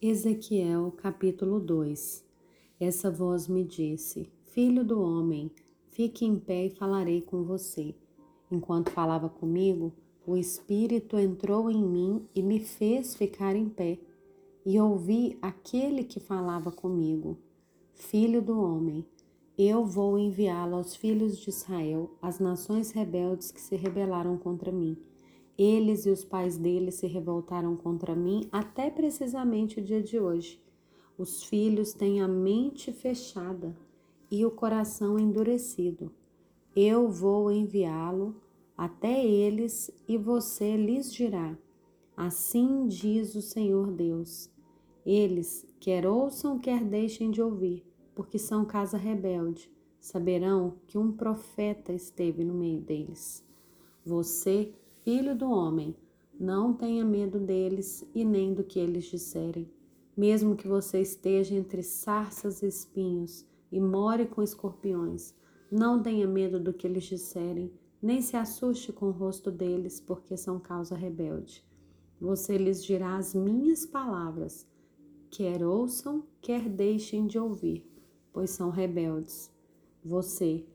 Ezequiel capítulo 2 Essa voz me disse: Filho do homem, fique em pé e falarei com você. Enquanto falava comigo, o Espírito entrou em mim e me fez ficar em pé. E ouvi aquele que falava comigo: Filho do homem, eu vou enviá-lo aos filhos de Israel, às nações rebeldes que se rebelaram contra mim. Eles e os pais deles se revoltaram contra mim até precisamente o dia de hoje. Os filhos têm a mente fechada e o coração endurecido. Eu vou enviá-lo até eles e você lhes dirá: Assim diz o Senhor Deus. Eles, quer ouçam, quer deixem de ouvir, porque são casa rebelde, saberão que um profeta esteve no meio deles. Você Filho do homem, não tenha medo deles e nem do que eles disserem. Mesmo que você esteja entre sarças e espinhos e more com escorpiões, não tenha medo do que eles disserem, nem se assuste com o rosto deles, porque são causa rebelde. Você lhes dirá as minhas palavras, quer ouçam, quer deixem de ouvir, pois são rebeldes. Você,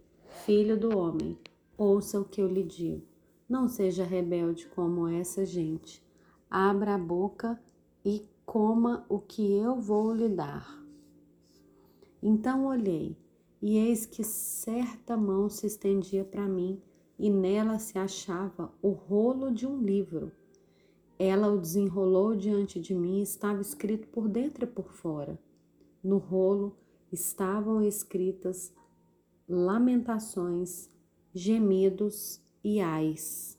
filho do homem, ouça o que eu lhe digo. Não seja rebelde como essa gente. Abra a boca e coma o que eu vou lhe dar. Então olhei, e eis que certa mão se estendia para mim, e nela se achava o rolo de um livro. Ela o desenrolou diante de mim e estava escrito por dentro e por fora. No rolo estavam escritas lamentações, gemidos e ais.